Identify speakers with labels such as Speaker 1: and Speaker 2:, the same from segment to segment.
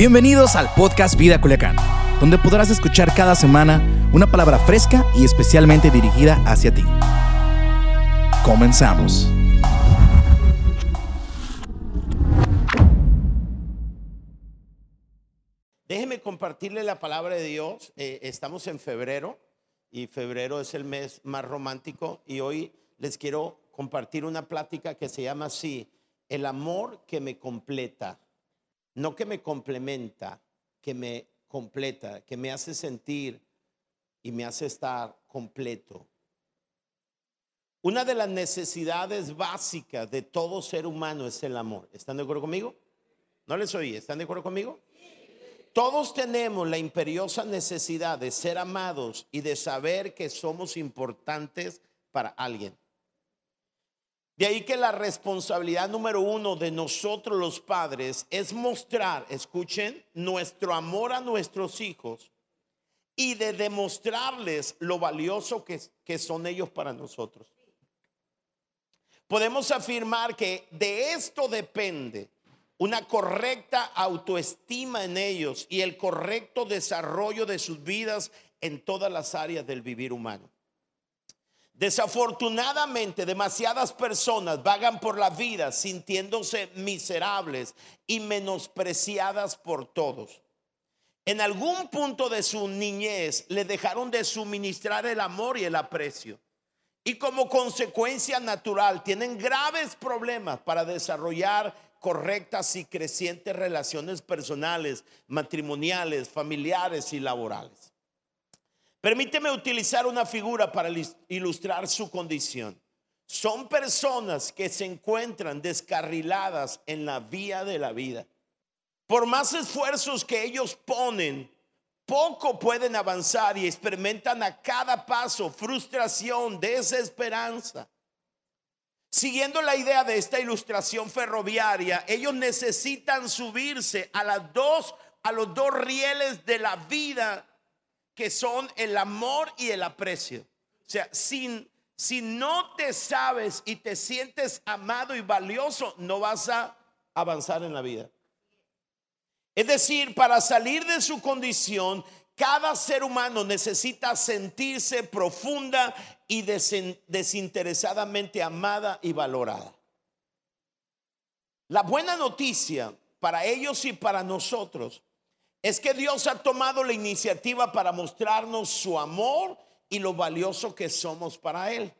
Speaker 1: Bienvenidos al podcast Vida Culiacán, donde podrás escuchar cada semana una palabra fresca y especialmente dirigida hacia ti. Comenzamos.
Speaker 2: Déjeme compartirle la palabra de Dios. Eh, estamos en febrero y febrero es el mes más romántico y hoy les quiero compartir una plática que se llama así, el amor que me completa, no que me complementa, que me completa, que me hace sentir y me hace estar completo. Una de las necesidades básicas de todo ser humano es el amor. ¿Están de acuerdo conmigo? No les oí. ¿Están de acuerdo conmigo? Todos tenemos la imperiosa necesidad de ser amados y de saber que somos importantes para alguien. De ahí que la responsabilidad número uno de nosotros los padres es mostrar, escuchen, nuestro amor a nuestros hijos y de demostrarles lo valioso que, que son ellos para nosotros. Podemos afirmar que de esto depende una correcta autoestima en ellos y el correcto desarrollo de sus vidas en todas las áreas del vivir humano. Desafortunadamente, demasiadas personas vagan por la vida sintiéndose miserables y menospreciadas por todos. En algún punto de su niñez le dejaron de suministrar el amor y el aprecio. Y como consecuencia natural tienen graves problemas para desarrollar correctas y crecientes relaciones personales, matrimoniales, familiares y laborales. Permíteme utilizar una figura para ilustrar su condición. Son personas que se encuentran descarriladas en la vía de la vida. Por más esfuerzos que ellos ponen, poco pueden avanzar y experimentan a cada paso frustración, desesperanza. Siguiendo la idea de esta ilustración ferroviaria, ellos necesitan subirse a a los dos rieles de la vida que son el amor y el aprecio. O sea, sin si no te sabes y te sientes amado y valioso, no vas a avanzar en la vida. Es decir, para salir de su condición, cada ser humano necesita sentirse profunda y desinteresadamente amada y valorada. La buena noticia para ellos y para nosotros es que Dios ha tomado la iniciativa para mostrarnos su amor y lo valioso que somos para Él.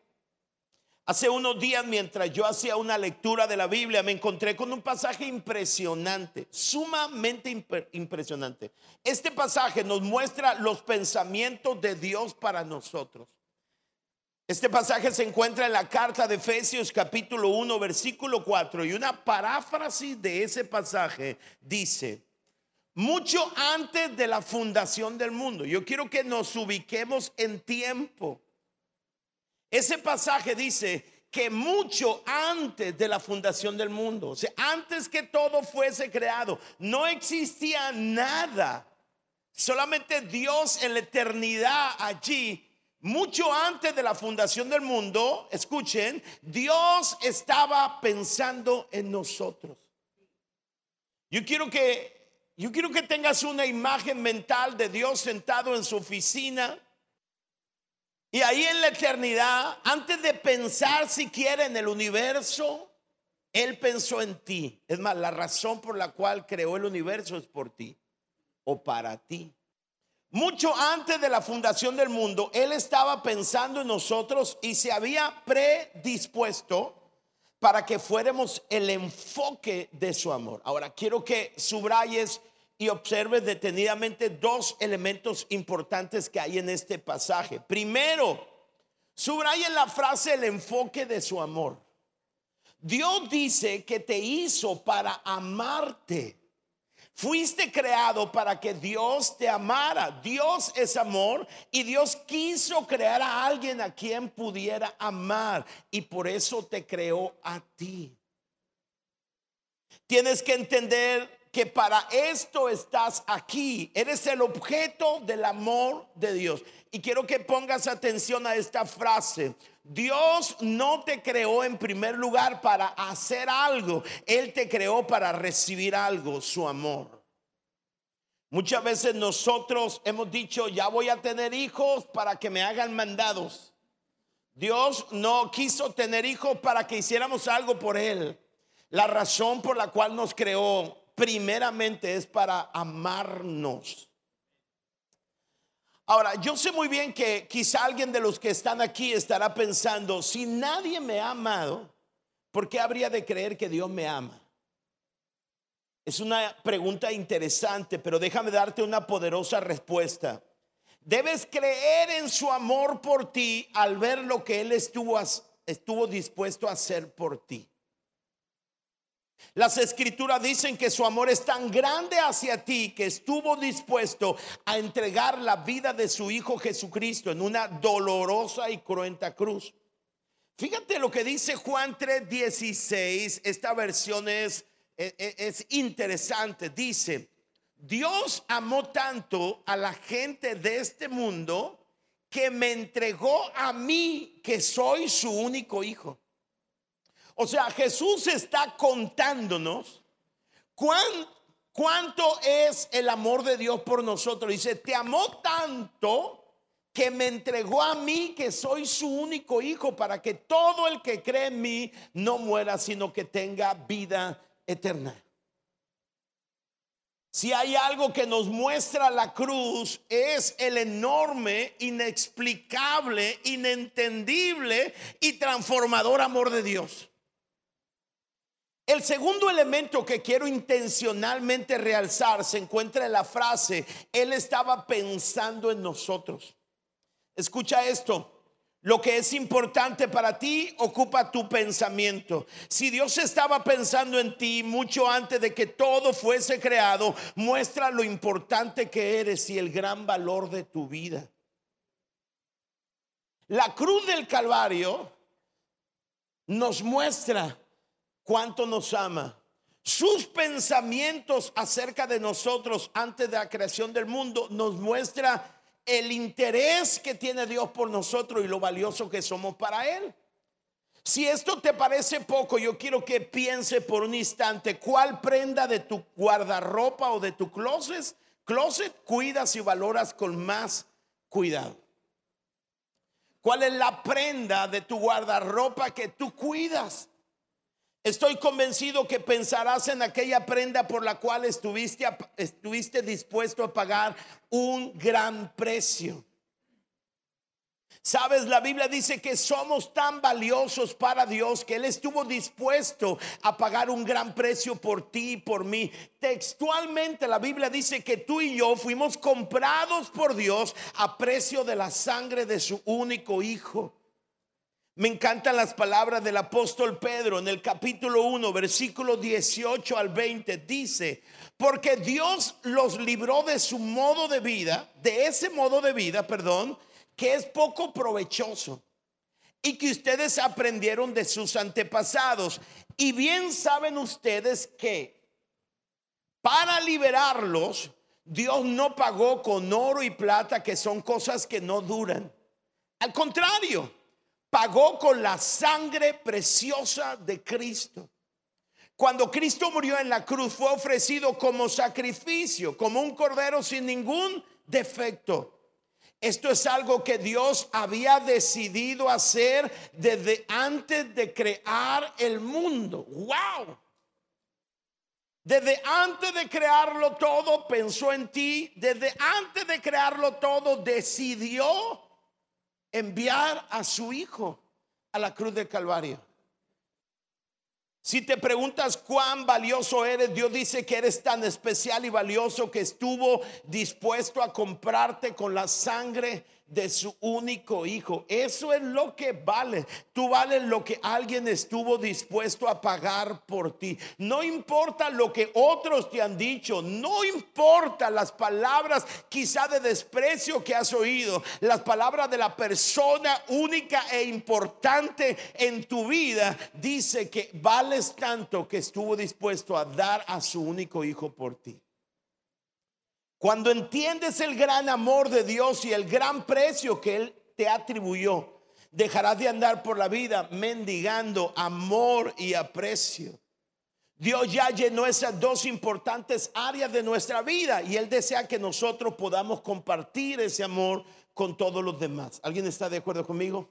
Speaker 2: Hace unos días, mientras yo hacía una lectura de la Biblia, me encontré con un pasaje impresionante, sumamente impresionante. Este pasaje nos muestra los pensamientos de Dios para nosotros. Este pasaje se encuentra en la carta de Efesios capítulo 1, versículo 4, y una paráfrasis de ese pasaje dice, mucho antes de la fundación del mundo, yo quiero que nos ubiquemos en tiempo. Ese pasaje dice que mucho antes de la fundación del mundo, antes que todo fuese creado, no existía nada. Solamente Dios en la eternidad allí, mucho antes de la fundación del mundo, escuchen, Dios estaba pensando en nosotros. Yo quiero que yo quiero que tengas una imagen mental de Dios sentado en su oficina y ahí en la eternidad, antes de pensar siquiera en el universo, Él pensó en ti. Es más, la razón por la cual creó el universo es por ti o para ti. Mucho antes de la fundación del mundo, Él estaba pensando en nosotros y se había predispuesto para que fuéramos el enfoque de su amor. Ahora, quiero que subrayes y observe detenidamente dos elementos importantes que hay en este pasaje. Primero, subraya la frase el enfoque de su amor. Dios dice que te hizo para amarte. Fuiste creado para que Dios te amara. Dios es amor y Dios quiso crear a alguien a quien pudiera amar y por eso te creó a ti. Tienes que entender que para esto estás aquí. Eres el objeto del amor de Dios. Y quiero que pongas atención a esta frase. Dios no te creó en primer lugar para hacer algo. Él te creó para recibir algo, su amor. Muchas veces nosotros hemos dicho, ya voy a tener hijos para que me hagan mandados. Dios no quiso tener hijos para que hiciéramos algo por Él. La razón por la cual nos creó primeramente es para amarnos. Ahora, yo sé muy bien que quizá alguien de los que están aquí estará pensando, si nadie me ha amado, ¿por qué habría de creer que Dios me ama? Es una pregunta interesante, pero déjame darte una poderosa respuesta. Debes creer en su amor por ti al ver lo que Él estuvo, estuvo dispuesto a hacer por ti. Las escrituras dicen que su amor es tan grande hacia ti que estuvo dispuesto a entregar la vida de su Hijo Jesucristo en una dolorosa y cruenta cruz. Fíjate lo que dice Juan 3:16, esta versión es, es, e, es interesante, dice, Dios amó tanto a la gente de este mundo que me entregó a mí que soy su único hijo. O sea, Jesús está contándonos cuánto es el amor de Dios por nosotros. Dice, te amó tanto que me entregó a mí que soy su único hijo para que todo el que cree en mí no muera, sino que tenga vida eterna. Si hay algo que nos muestra la cruz es el enorme, inexplicable, inentendible y transformador amor de Dios. El segundo elemento que quiero intencionalmente realzar se encuentra en la frase, Él estaba pensando en nosotros. Escucha esto. Lo que es importante para ti ocupa tu pensamiento. Si Dios estaba pensando en ti mucho antes de que todo fuese creado, muestra lo importante que eres y el gran valor de tu vida. La cruz del Calvario nos muestra cuánto nos ama. Sus pensamientos acerca de nosotros antes de la creación del mundo nos muestra el interés que tiene Dios por nosotros y lo valioso que somos para Él. Si esto te parece poco, yo quiero que piense por un instante cuál prenda de tu guardarropa o de tu closet, closet cuidas y valoras con más cuidado. ¿Cuál es la prenda de tu guardarropa que tú cuidas? Estoy convencido que pensarás en aquella prenda por la cual estuviste, estuviste dispuesto a pagar un gran precio. Sabes, la Biblia dice que somos tan valiosos para Dios que Él estuvo dispuesto a pagar un gran precio por ti y por mí. Textualmente la Biblia dice que tú y yo fuimos comprados por Dios a precio de la sangre de su único Hijo. Me encantan las palabras del apóstol Pedro en el capítulo 1, versículo 18 al 20. Dice, porque Dios los libró de su modo de vida, de ese modo de vida, perdón, que es poco provechoso y que ustedes aprendieron de sus antepasados. Y bien saben ustedes que para liberarlos, Dios no pagó con oro y plata, que son cosas que no duran. Al contrario, pagó con la sangre preciosa de Cristo. Cuando Cristo murió en la cruz fue ofrecido como sacrificio, como un cordero sin ningún defecto. Esto es algo que Dios había decidido hacer desde antes de crear el mundo. ¡Wow! Desde antes de crearlo todo pensó en ti. Desde antes de crearlo todo decidió enviar a su hijo a la cruz del Calvario. Si te preguntas cuán valioso eres, Dios dice que eres tan especial y valioso que estuvo dispuesto a comprarte con la sangre de su único hijo. Eso es lo que vale. Tú vales lo que alguien estuvo dispuesto a pagar por ti. No importa lo que otros te han dicho, no importa las palabras quizá de desprecio que has oído, las palabras de la persona única e importante en tu vida, dice que vales tanto que estuvo dispuesto a dar a su único hijo por ti. Cuando entiendes el gran amor de Dios y el gran precio que Él te atribuyó, dejarás de andar por la vida mendigando amor y aprecio. Dios ya llenó esas dos importantes áreas de nuestra vida y Él desea que nosotros podamos compartir ese amor con todos los demás. ¿Alguien está de acuerdo conmigo?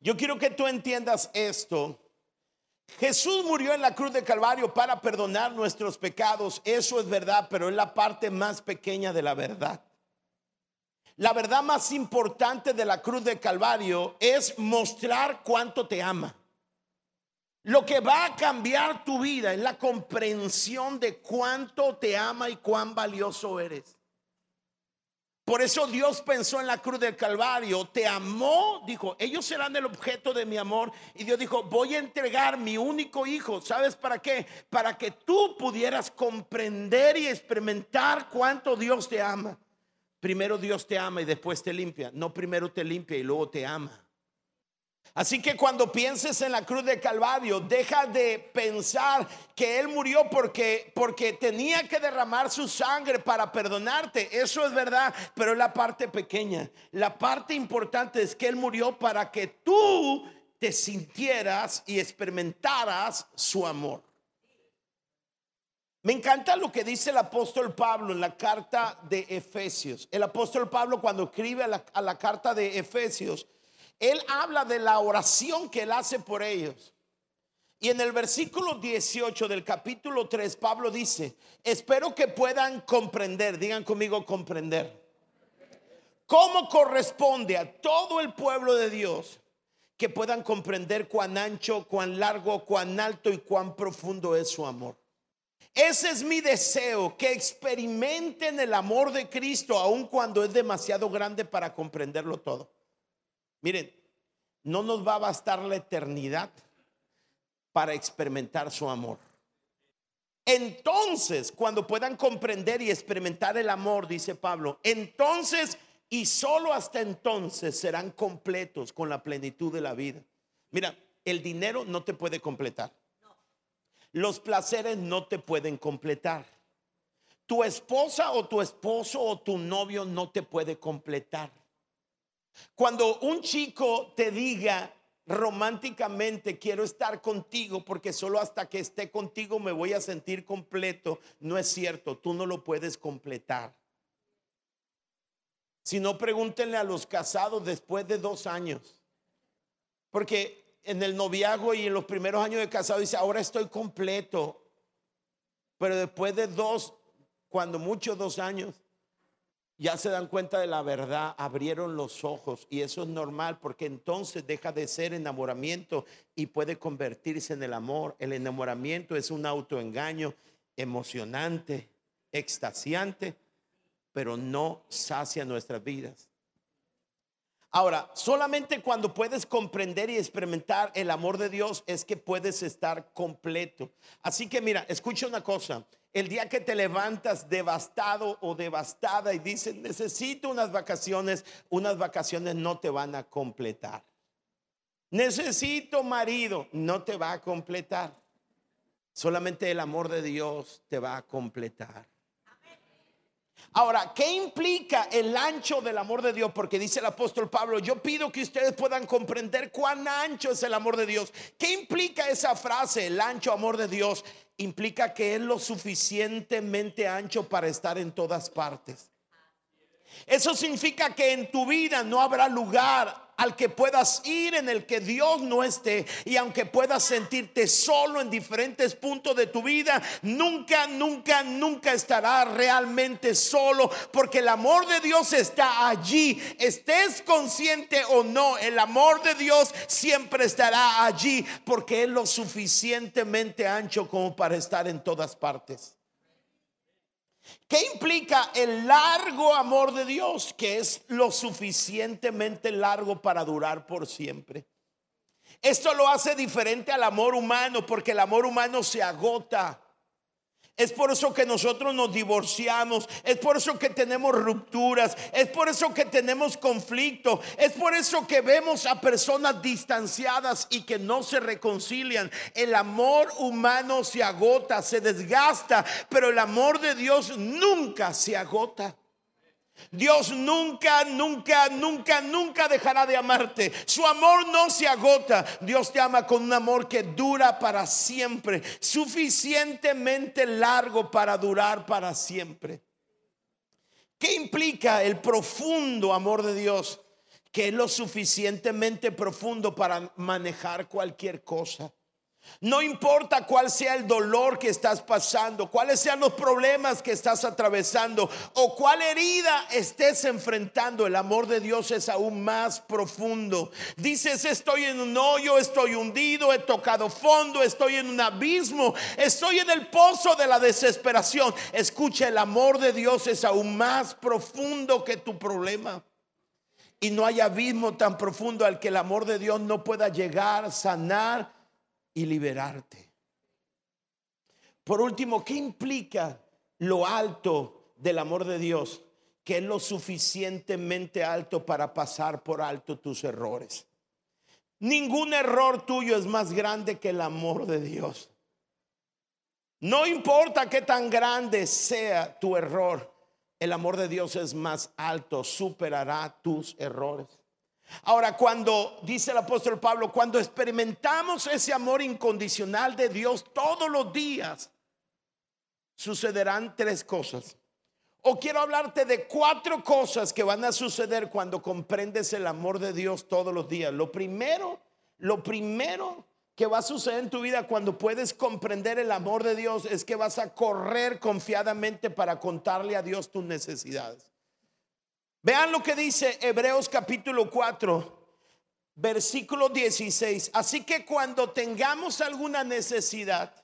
Speaker 2: Yo quiero que tú entiendas esto. Jesús murió en la cruz de Calvario para perdonar nuestros pecados. Eso es verdad, pero es la parte más pequeña de la verdad. La verdad más importante de la cruz de Calvario es mostrar cuánto te ama. Lo que va a cambiar tu vida es la comprensión de cuánto te ama y cuán valioso eres. Por eso Dios pensó en la cruz del Calvario, te amó, dijo, ellos serán el objeto de mi amor. Y Dios dijo, voy a entregar mi único hijo. ¿Sabes para qué? Para que tú pudieras comprender y experimentar cuánto Dios te ama. Primero Dios te ama y después te limpia. No primero te limpia y luego te ama. Así que cuando pienses en la cruz de Calvario, deja de pensar que Él murió porque, porque tenía que derramar su sangre para perdonarte. Eso es verdad, pero es la parte pequeña. La parte importante es que Él murió para que tú te sintieras y experimentaras su amor. Me encanta lo que dice el apóstol Pablo en la carta de Efesios. El apóstol Pablo cuando escribe a la, a la carta de Efesios, él habla de la oración que él hace por ellos. Y en el versículo 18 del capítulo 3, Pablo dice, espero que puedan comprender, digan conmigo comprender, cómo corresponde a todo el pueblo de Dios que puedan comprender cuán ancho, cuán largo, cuán alto y cuán profundo es su amor. Ese es mi deseo, que experimenten el amor de Cristo aun cuando es demasiado grande para comprenderlo todo. Miren, no nos va a bastar la eternidad para experimentar su amor. Entonces, cuando puedan comprender y experimentar el amor, dice Pablo, entonces y solo hasta entonces serán completos con la plenitud de la vida. Mira, el dinero no te puede completar. Los placeres no te pueden completar. Tu esposa o tu esposo o tu novio no te puede completar. Cuando un chico te diga románticamente quiero estar contigo porque solo hasta que esté contigo me voy a sentir completo, no es cierto, tú no lo puedes completar. Si no, pregúntenle a los casados después de dos años. Porque en el noviazgo y en los primeros años de casado dice, ahora estoy completo. Pero después de dos, cuando mucho dos años, ya se dan cuenta de la verdad, abrieron los ojos y eso es normal porque entonces deja de ser enamoramiento y puede convertirse en el amor. El enamoramiento es un autoengaño emocionante, extasiante, pero no sacia nuestras vidas. Ahora, solamente cuando puedes comprender y experimentar el amor de Dios es que puedes estar completo. Así que mira, escucha una cosa. El día que te levantas devastado o devastada y dices, necesito unas vacaciones, unas vacaciones no te van a completar. Necesito marido, no te va a completar. Solamente el amor de Dios te va a completar. Ahora, ¿qué implica el ancho del amor de Dios? Porque dice el apóstol Pablo, yo pido que ustedes puedan comprender cuán ancho es el amor de Dios. ¿Qué implica esa frase, el ancho amor de Dios? Implica que es lo suficientemente ancho para estar en todas partes. Eso significa que en tu vida no habrá lugar al que puedas ir en el que Dios no esté y aunque puedas sentirte solo en diferentes puntos de tu vida, nunca, nunca, nunca estará realmente solo porque el amor de Dios está allí. Estés consciente o no, el amor de Dios siempre estará allí porque es lo suficientemente ancho como para estar en todas partes. ¿Qué implica el largo amor de Dios? Que es lo suficientemente largo para durar por siempre. Esto lo hace diferente al amor humano porque el amor humano se agota. Es por eso que nosotros nos divorciamos, es por eso que tenemos rupturas, es por eso que tenemos conflicto, es por eso que vemos a personas distanciadas y que no se reconcilian. El amor humano se agota, se desgasta, pero el amor de Dios nunca se agota. Dios nunca, nunca, nunca, nunca dejará de amarte. Su amor no se agota. Dios te ama con un amor que dura para siempre, suficientemente largo para durar para siempre. ¿Qué implica el profundo amor de Dios? Que es lo suficientemente profundo para manejar cualquier cosa. No importa cuál sea el dolor que estás pasando, cuáles sean los problemas que estás atravesando o cuál herida estés enfrentando, el amor de Dios es aún más profundo. Dices, estoy en un hoyo, estoy hundido, he tocado fondo, estoy en un abismo, estoy en el pozo de la desesperación. Escucha, el amor de Dios es aún más profundo que tu problema. Y no hay abismo tan profundo al que el amor de Dios no pueda llegar, sanar y liberarte. Por último, ¿qué implica lo alto del amor de Dios? Que es lo suficientemente alto para pasar por alto tus errores. Ningún error tuyo es más grande que el amor de Dios. No importa qué tan grande sea tu error, el amor de Dios es más alto, superará tus errores. Ahora, cuando dice el apóstol Pablo, cuando experimentamos ese amor incondicional de Dios todos los días, sucederán tres cosas. O quiero hablarte de cuatro cosas que van a suceder cuando comprendes el amor de Dios todos los días. Lo primero, lo primero que va a suceder en tu vida cuando puedes comprender el amor de Dios es que vas a correr confiadamente para contarle a Dios tus necesidades. Vean lo que dice Hebreos capítulo 4, versículo 16. Así que cuando tengamos alguna necesidad,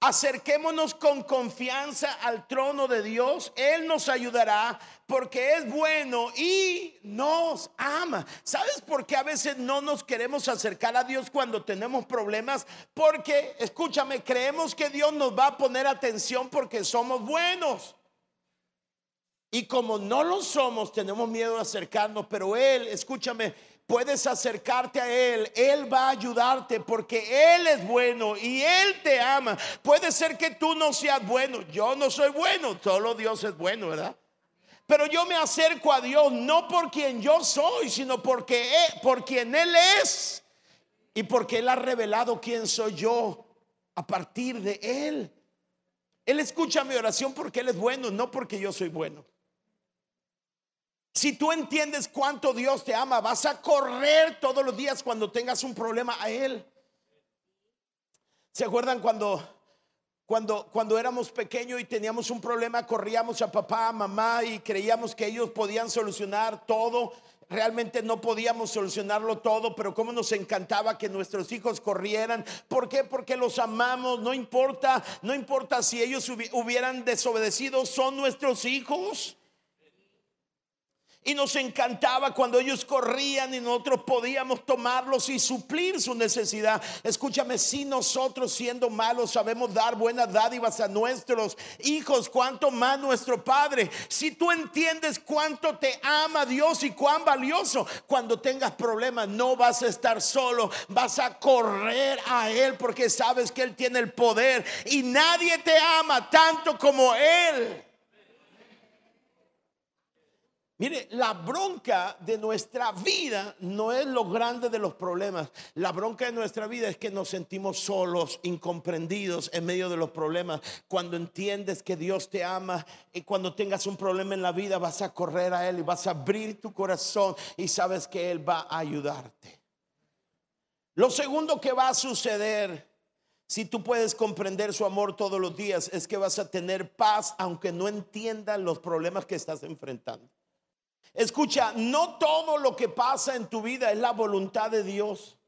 Speaker 2: acerquémonos con confianza al trono de Dios. Él nos ayudará porque es bueno y nos ama. ¿Sabes por qué a veces no nos queremos acercar a Dios cuando tenemos problemas? Porque, escúchame, creemos que Dios nos va a poner atención porque somos buenos. Y como no lo somos, tenemos miedo de acercarnos, pero Él, escúchame, puedes acercarte a Él, Él va a ayudarte porque Él es bueno y Él te ama. Puede ser que tú no seas bueno, yo no soy bueno, solo Dios es bueno, ¿verdad? Pero yo me acerco a Dios no por quien yo soy, sino porque por quien Él es y porque Él ha revelado quién soy yo a partir de Él. Él escucha mi oración porque Él es bueno, no porque yo soy bueno. Si tú entiendes cuánto Dios te ama, vas a correr todos los días cuando tengas un problema a Él. ¿Se acuerdan cuando, cuando, cuando éramos pequeños y teníamos un problema, corríamos a papá, a mamá y creíamos que ellos podían solucionar todo? Realmente no podíamos solucionarlo todo, pero como nos encantaba que nuestros hijos corrieran. ¿Por qué? Porque los amamos. No importa, no importa si ellos hubieran desobedecido, son nuestros hijos. Y nos encantaba cuando ellos corrían y nosotros podíamos tomarlos y suplir su necesidad. Escúchame, si nosotros siendo malos sabemos dar buenas dádivas a nuestros hijos, cuánto más nuestro Padre. Si tú entiendes cuánto te ama Dios y cuán valioso, cuando tengas problemas no vas a estar solo, vas a correr a Él porque sabes que Él tiene el poder y nadie te ama tanto como Él. Mire, la bronca de nuestra vida no es lo grande de los problemas. La bronca de nuestra vida es que nos sentimos solos, incomprendidos en medio de los problemas. Cuando entiendes que Dios te ama y cuando tengas un problema en la vida vas a correr a Él y vas a abrir tu corazón y sabes que Él va a ayudarte. Lo segundo que va a suceder si tú puedes comprender su amor todos los días es que vas a tener paz aunque no entiendas los problemas que estás enfrentando. Escucha, no todo lo que pasa en tu vida es la voluntad de Dios.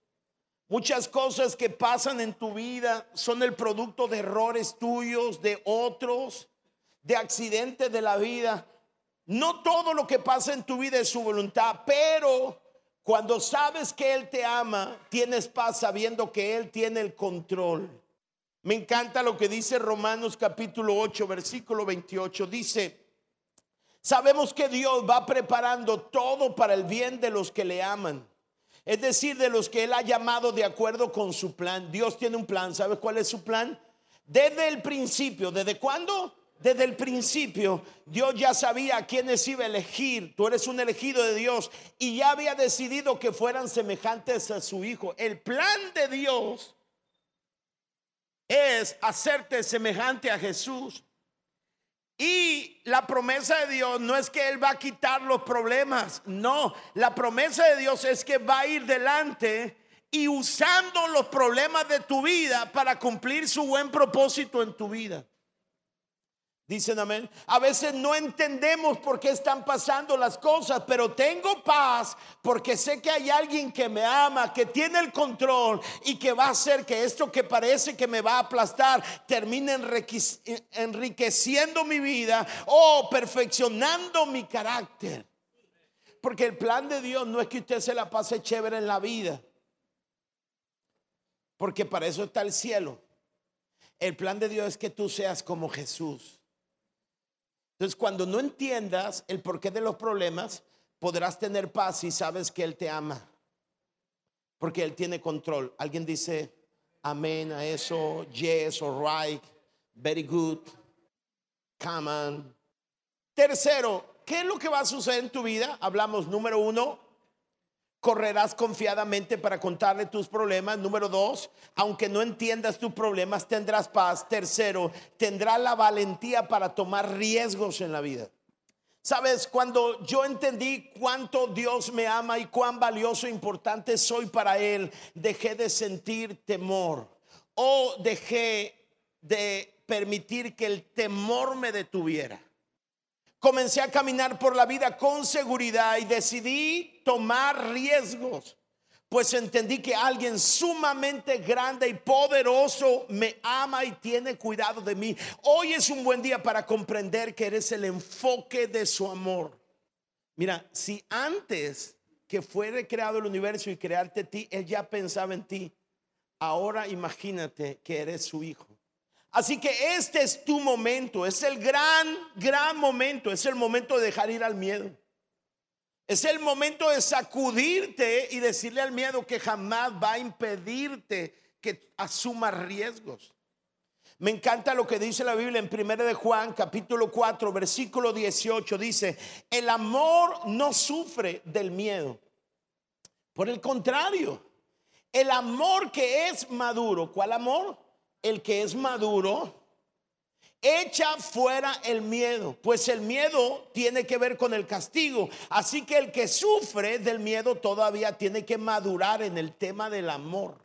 Speaker 2: Muchas cosas que pasan en tu vida son el producto de errores tuyos, de otros, de accidentes de la vida. No todo lo que pasa en tu vida es su voluntad, pero cuando sabes que Él te ama, tienes paz sabiendo que Él tiene el control. Me encanta lo que dice Romanos capítulo 8, versículo 28. Dice, Sabemos que Dios va preparando todo para el bien de los que le aman. Es decir, de los que Él ha llamado de acuerdo con su plan. Dios tiene un plan. ¿Sabes cuál es su plan? Desde el principio. ¿Desde cuándo? Desde el principio, Dios ya sabía a quiénes iba a elegir. Tú eres un elegido de Dios y ya había decidido que fueran semejantes a su Hijo. El plan de Dios es hacerte semejante a Jesús. Y la promesa de Dios no es que Él va a quitar los problemas, no, la promesa de Dios es que va a ir delante y usando los problemas de tu vida para cumplir su buen propósito en tu vida. Dicen amén. A veces no entendemos por qué están pasando las cosas, pero tengo paz porque sé que hay alguien que me ama, que tiene el control y que va a hacer que esto que parece que me va a aplastar termine enriqueciendo mi vida o perfeccionando mi carácter. Porque el plan de Dios no es que usted se la pase chévere en la vida, porque para eso está el cielo. El plan de Dios es que tú seas como Jesús. Entonces, cuando no entiendas el porqué de los problemas, podrás tener paz si sabes que Él te ama. Porque Él tiene control. Alguien dice amén a eso, yes, or right, very good, come on. Tercero, ¿qué es lo que va a suceder en tu vida? Hablamos número uno, correrás confiadamente para contarle tus problemas. Número dos, aunque no entiendas tus problemas, tendrás paz. Tercero, tendrás la valentía para tomar riesgos en la vida. Sabes, cuando yo entendí cuánto Dios me ama y cuán valioso e importante soy para Él, dejé de sentir temor o dejé de permitir que el temor me detuviera comencé a caminar por la vida con seguridad y decidí tomar riesgos, pues entendí que alguien sumamente grande y poderoso me ama y tiene cuidado de mí. Hoy es un buen día para comprender que eres el enfoque de su amor. Mira, si antes que fuera creado el universo y crearte a ti, Él ya pensaba en ti, ahora imagínate que eres su hijo. Así que este es tu momento, es el gran, gran momento, es el momento de dejar ir al miedo. Es el momento de sacudirte y decirle al miedo que jamás va a impedirte que asumas riesgos. Me encanta lo que dice la Biblia en 1 de Juan, capítulo 4, versículo 18. Dice, el amor no sufre del miedo. Por el contrario, el amor que es maduro, ¿cuál amor? El que es maduro, echa fuera el miedo, pues el miedo tiene que ver con el castigo. Así que el que sufre del miedo todavía tiene que madurar en el tema del amor.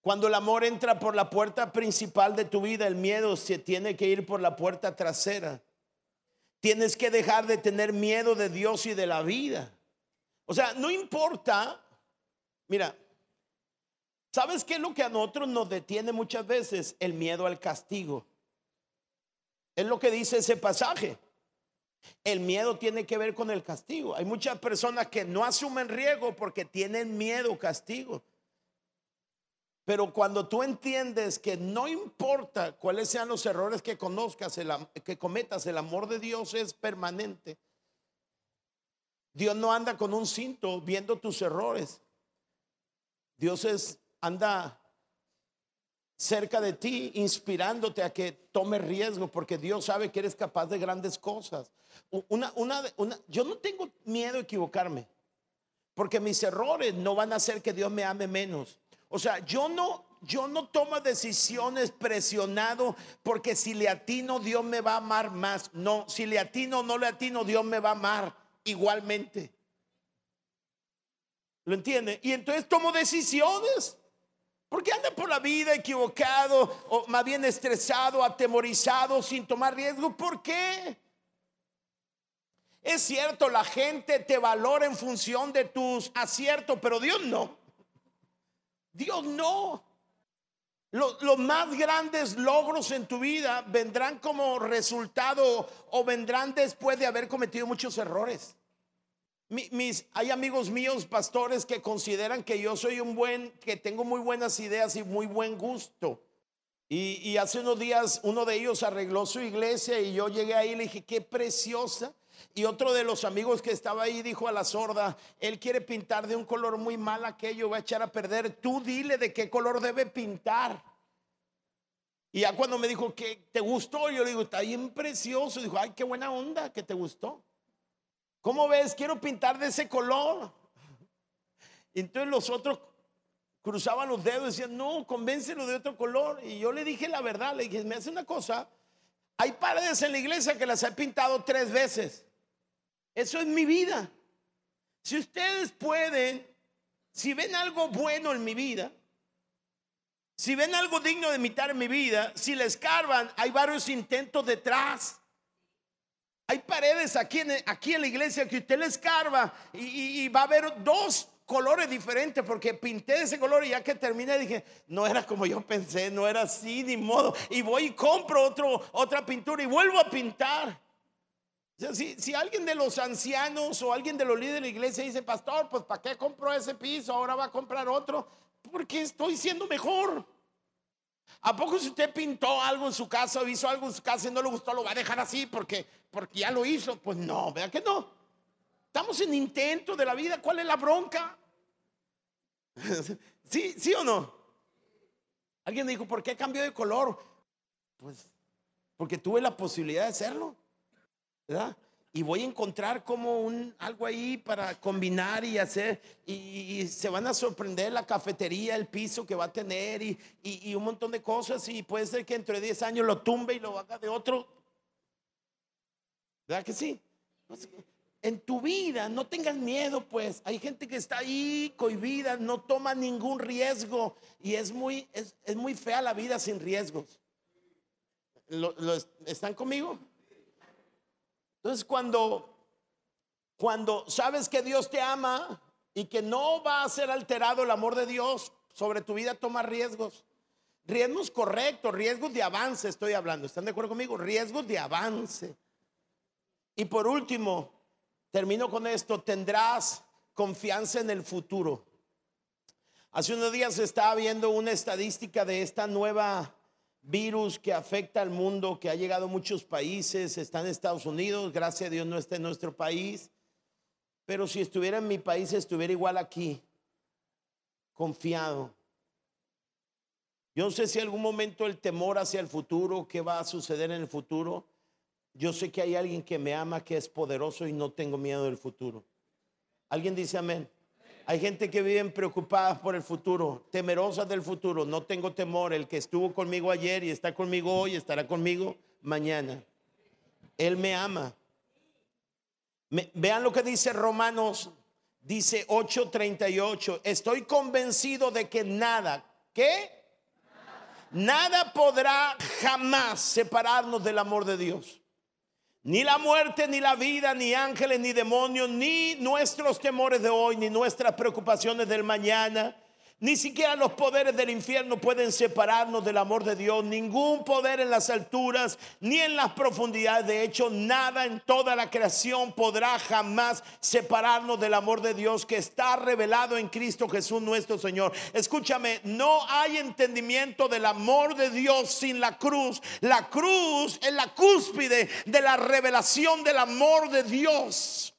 Speaker 2: Cuando el amor entra por la puerta principal de tu vida, el miedo se tiene que ir por la puerta trasera. Tienes que dejar de tener miedo de Dios y de la vida. O sea, no importa, mira, ¿Sabes qué es lo que a nosotros nos detiene muchas veces? El miedo al castigo. Es lo que dice ese pasaje. El miedo tiene que ver con el castigo. Hay muchas personas que no asumen riesgo porque tienen miedo castigo. Pero cuando tú entiendes que no importa cuáles sean los errores que conozcas, que cometas, el amor de Dios es permanente. Dios no anda con un cinto viendo tus errores. Dios es anda cerca de ti, inspirándote a que tome riesgo, porque Dios sabe que eres capaz de grandes cosas. Una, una, una, yo no tengo miedo a equivocarme, porque mis errores no van a hacer que Dios me ame menos. O sea, yo no, yo no tomo decisiones presionado porque si le atino Dios me va a amar más. No, si le atino o no le atino Dios me va a amar igualmente. ¿Lo entiende? Y entonces tomo decisiones. Porque anda por la vida equivocado o más bien estresado, atemorizado, sin tomar riesgo. ¿Por qué? Es cierto, la gente te valora en función de tus aciertos, pero Dios no. Dios no. Los, los, más grandes logros en tu vida vendrán como resultado o vendrán después de haber cometido muchos errores. Mis, hay amigos míos, pastores, que consideran que yo soy un buen, que tengo muy buenas ideas y muy buen gusto. Y, y, hace unos días uno de ellos arregló su iglesia y yo llegué ahí y le dije, qué preciosa. Y otro de los amigos que estaba ahí dijo a la sorda, él quiere pintar de un color muy mal aquello, va a echar a perder. Tú dile de qué color debe pintar. Y ya cuando me dijo que te gustó, yo le digo, está bien precioso. Dijo, ay, qué buena onda que te gustó. ¿Cómo ves? Quiero pintar de ese color. Entonces los otros cruzaban los dedos y decían, no, convéncelo de otro color. Y yo le dije la verdad, le dije, me hace una cosa, hay paredes en la iglesia que las he pintado tres veces. Eso es mi vida. Si ustedes pueden, si ven algo bueno en mi vida, si ven algo digno de imitar en mi vida, si le escarban, hay varios intentos detrás. Hay paredes aquí en, aquí en la iglesia que usted le escarba y, va a haber dos colores diferentes porque pinté ese color y ya que terminé dije, no era como yo pensé, no era así ni modo. Y voy y compro otro, otra pintura y vuelvo a pintar. si, si, alguien de los ancianos o alguien de los líderes de la iglesia dice, pastor, pues ¿para qué compró ese piso? Ahora va a comprar otro. Porque estoy siendo mejor. ¿A poco si usted pintó algo en su casa o hizo algo en su casa y no le gustó, lo va a dejar así porque, porque ya lo hizo? Pues no, vea que no. Estamos en intento de la vida. ¿Cuál es la bronca? ¿Sí, ¿Sí o no? Alguien dijo, ¿por qué cambió de color? Pues porque tuve la posibilidad de hacerlo. ¿Verdad? Y voy a encontrar como un algo ahí para combinar y hacer. Y, se van a sorprender la cafetería, el piso que va a tener y, y, un montón de cosas. Y puede ser que entre 10 años lo tumbe y lo haga de otro. ¿Verdad que sí? en tu vida, no tengas miedo, pues. Hay gente que está ahí cohibida, no toma ningún riesgo y es muy, es, muy fea la vida sin riesgos. están conmigo? Entonces, cuando, cuando sabes que Dios te ama y que no va a ser alterado el amor de Dios sobre tu vida, toma riesgos. Riesgos correctos, riesgos de avance, estoy hablando. ¿Están de acuerdo conmigo? Riesgos de avance. Y por último, Termino con esto, tendrás confianza en el futuro. Hace unos días estaba viendo una estadística de esta nueva virus que afecta al mundo, que ha llegado a muchos países, está en Estados Unidos, gracias a Dios no está en nuestro país, pero si estuviera en mi país estuviera igual aquí, confiado. Yo no sé si algún momento el temor hacia el futuro, qué va a suceder en el futuro, yo sé que hay alguien que me ama, que es poderoso y no tengo miedo del futuro. ¿Alguien dice amén? Hay gente que vive preocupada por el futuro, temerosas del futuro. No tengo temor. El que estuvo conmigo ayer y está conmigo hoy estará conmigo mañana. Él me ama. vean lo que dice Romanos, dice 8:38. Estoy convencido de que nada, ¿qué? Nada podrá jamás separarnos del amor de Dios. Ni la muerte, ni la vida, ni ángeles, ni demonios, ni nuestros temores de hoy, ni nuestras preocupaciones del mañana ni siquiera los poderes del infierno pueden separarnos del amor de Dios. Ningún poder en las alturas ni en las profundidades. De hecho, nada en toda la creación podrá jamás separarnos del amor de Dios que está revelado en Cristo Jesús nuestro Señor. Escúchame, no hay entendimiento del amor de Dios sin la cruz. La cruz es la cúspide de la revelación del amor de Dios.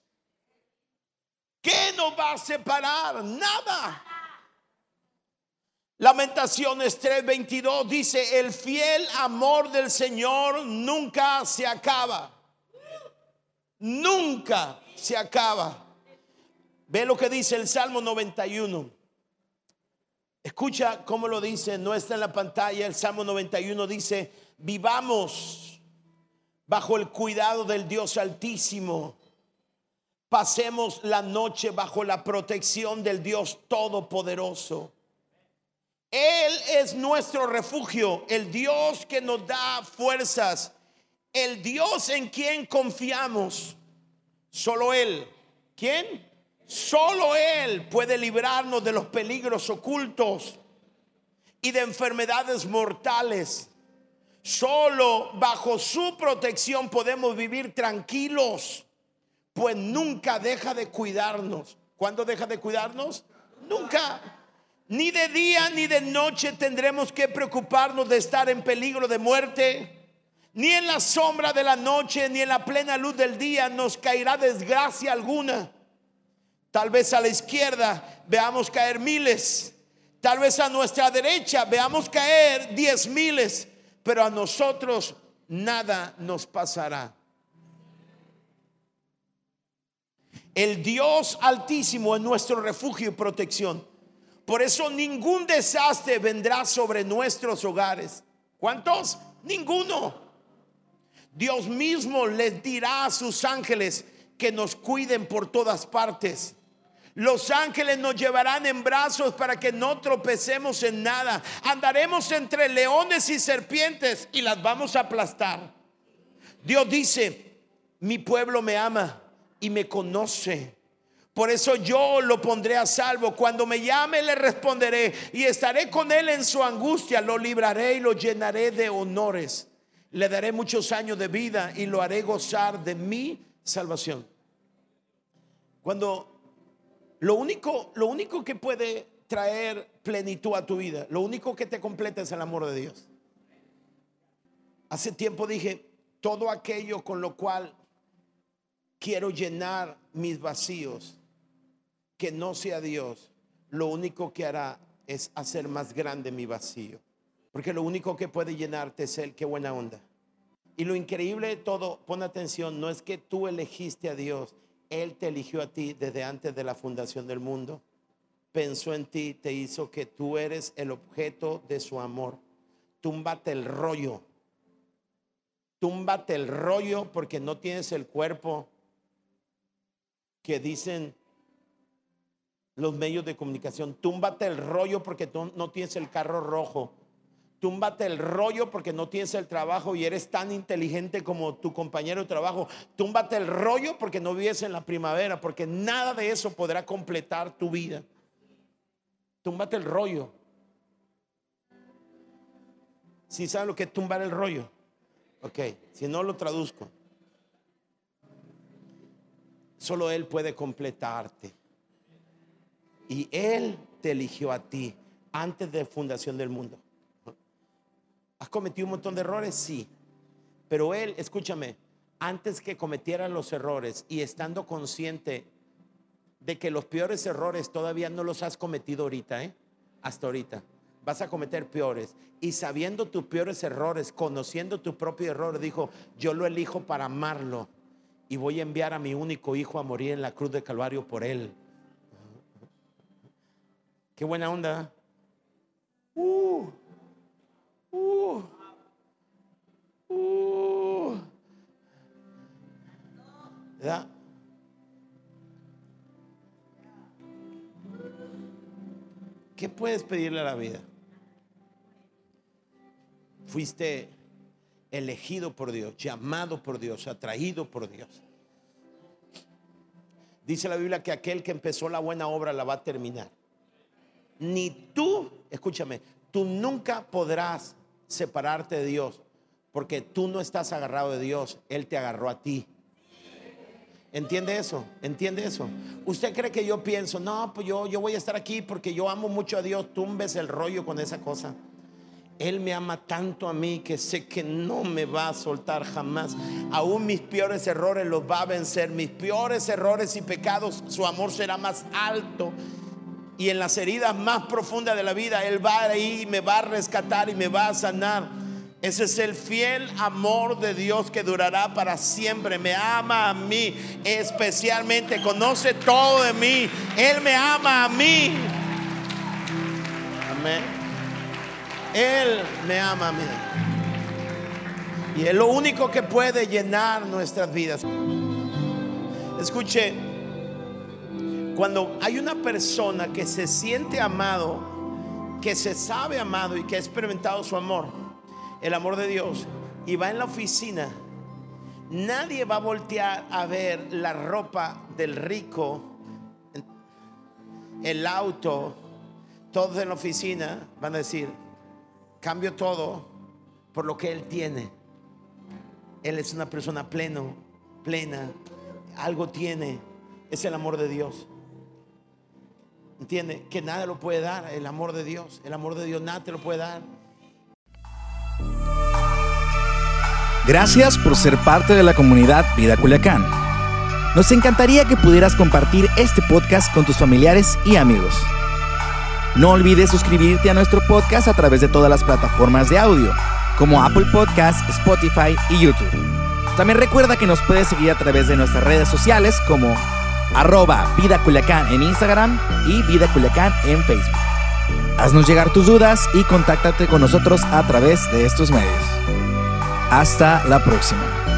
Speaker 2: ¿Qué nos va a separar? Nada. Lamentaciones 3:22 dice, el fiel amor del Señor nunca se acaba. Nunca se acaba. Ve lo que dice el Salmo 91. Escucha cómo lo dice, no está en la pantalla, el Salmo 91 dice, vivamos bajo el cuidado del Dios Altísimo. Pasemos la noche bajo la protección del Dios Todopoderoso. Él es nuestro refugio, el Dios que nos da fuerzas, el Dios en quien confiamos. Solo Él. ¿Quién? Solo Él puede librarnos de los peligros ocultos y de enfermedades mortales. Solo bajo su protección podemos vivir tranquilos, pues nunca deja de cuidarnos. ¿Cuándo deja de cuidarnos? Nunca. Ni de día ni de noche tendremos que preocuparnos de estar en peligro de muerte. Ni en la sombra de la noche, ni en la plena luz del día nos caerá desgracia alguna. Tal vez a la izquierda veamos caer miles. Tal vez a nuestra derecha veamos caer diez miles. pero a nosotros nada nos pasará. El Dios altísimo es nuestro refugio y protección. Por eso ningún desastre vendrá sobre nuestros hogares. ¿Cuántos? Ninguno. Dios mismo les dirá a sus ángeles que nos cuiden por todas partes. Los ángeles nos llevarán en brazos para que no tropecemos en nada. Andaremos entre leones y serpientes y las vamos a aplastar. Dios dice, mi pueblo me ama y me conoce. Por eso yo lo pondré a salvo. Cuando me llame le responderé y estaré con él en su angustia. Lo libraré y lo llenaré de honores. Le daré muchos años de vida y lo haré gozar de mi salvación. Cuando lo único, lo único que puede traer plenitud a tu vida, lo único que te completa es el amor de Dios. Hace tiempo dije, todo aquello con lo cual quiero llenar mis vacíos, que no sea Dios, lo único que hará es hacer más grande mi vacío. Porque lo único que puede llenarte es el qué buena onda. Y lo increíble de todo, pon atención, no es que tú elegiste a Dios, él te eligió a ti desde antes de la fundación del mundo. Pensó en ti, te hizo que tú eres el objeto de su amor. Túmbate el rollo. Túmbate el rollo porque no tienes el cuerpo que dicen los medios de comunicación. Túmbate el rollo porque tú no tienes el carro rojo túmbate el rollo porque no tienes el trabajo y eres tan inteligente como tu compañero de trabajo. Túmbate el rollo porque no vives en la primavera, porque nada de eso podrá completar tu vida. Túmbate el rollo. Si ¿Sí lo que es tumbar el rollo? Ok, si no lo traduzco. Solo Él puede completarte. Y Él te eligió a ti antes de fundación del mundo. ¿Has cometido un montón de errores? Sí. Pero Él, escúchame, antes que cometiera los errores y estando consciente de que los peores errores todavía no los has cometido ahorita, ¿eh? Hasta ahorita. Vas a cometer peores. Y sabiendo tus peores errores, conociendo tu propio error, dijo, yo lo elijo para amarlo. Y voy a enviar a mi único hijo a morir en la cruz de Calvario por él. Qué buena onda. Uh. Uh, uh. ¿Qué puedes pedirle a la vida? Fuiste elegido por Dios, llamado por Dios, atraído por Dios. Dice la Biblia que aquel que empezó la buena obra la va a terminar. Ni tú, escúchame, tú nunca podrás separarte de Dios, porque tú no estás agarrado de Dios, Él te agarró a ti. ¿Entiende eso? ¿Entiende eso? ¿Usted cree que yo pienso, no, pues yo, yo voy a estar aquí porque yo amo mucho a Dios? Tumbes el rollo con esa cosa. Él me ama tanto a mí que sé que no me va a soltar jamás. Aún mis peores errores los va a vencer. Mis peores errores y pecados, su amor será más alto y en las heridas más profundas de la vida, Él va ahí, me va a rescatar y me va a sanar. Ese es el fiel amor de Dios que durará para siempre. Me ama a mí especialmente. Conoce todo de mí. Él me ama a mí. Amén. Él me ama a mí. Y es lo único que puede llenar nuestras vidas. Escuche, cuando hay una persona que se siente amado, que se sabe amado y que ha experimentado su amor, el amor de Dios, y va en la oficina, nadie va a voltear a ver la ropa del rico, el auto, todos en la oficina van a decir, cambio todo por lo que él tiene. Él es una persona pleno, plena, algo tiene, es el amor de Dios. Entiende que nada lo puede dar el amor de Dios. El amor de Dios nada te lo puede dar.
Speaker 1: Gracias por ser parte de la comunidad Vida Culiacán. Nos encantaría que pudieras compartir este podcast con tus familiares y amigos. No olvides suscribirte a nuestro podcast a través de todas las plataformas de audio como Apple Podcast, Spotify y YouTube. También recuerda que nos puedes seguir a través de nuestras redes sociales como arroba Vida Culiacán en Instagram y Vida Culiacán en Facebook. Haznos llegar tus dudas y contáctate con nosotros a través de estos medios. Hasta la próxima.